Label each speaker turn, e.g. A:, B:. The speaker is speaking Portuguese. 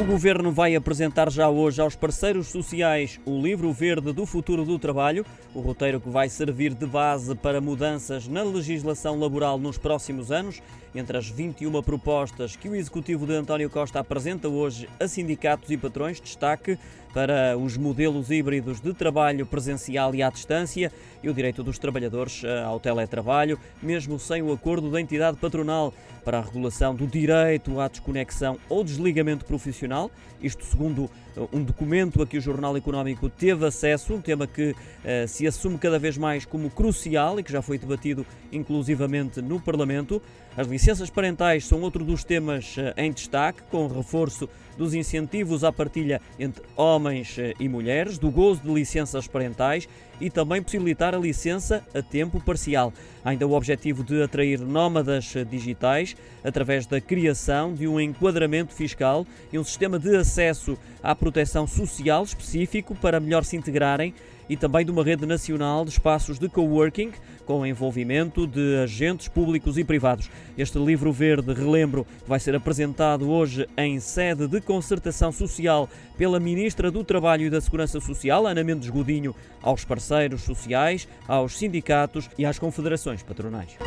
A: O Governo vai apresentar já hoje aos parceiros sociais o Livro Verde do Futuro do Trabalho, o roteiro que vai servir de base para mudanças na legislação laboral nos próximos anos. Entre as 21 propostas que o Executivo de António Costa apresenta hoje a sindicatos e patrões, destaque para os modelos híbridos de trabalho presencial e à distância e o direito dos trabalhadores eh, ao teletrabalho, mesmo sem o acordo da entidade patronal para a regulação do direito à desconexão ou desligamento profissional, isto segundo eh, um documento a que o Jornal Económico teve acesso, um tema que uh, se assume cada vez mais como crucial e que já foi debatido inclusivamente no Parlamento. As licenças parentais são outro dos temas uh, em destaque, com reforço dos incentivos à partilha entre homens uh, e mulheres, do gozo de licenças parentais e também possibilitar a licença a tempo parcial. Há ainda o objetivo de atrair nómadas digitais através da criação de um enquadramento fiscal e um sistema de acesso à proteção social específico para melhor se integrarem e também de uma rede nacional de espaços de coworking com envolvimento de agentes públicos e privados. Este livro verde, relembro, vai ser apresentado hoje em sede de concertação social pela Ministra do Trabalho e da Segurança Social, Ana Mendes Godinho, aos parceiros sociais, aos sindicatos e às confederações patronais.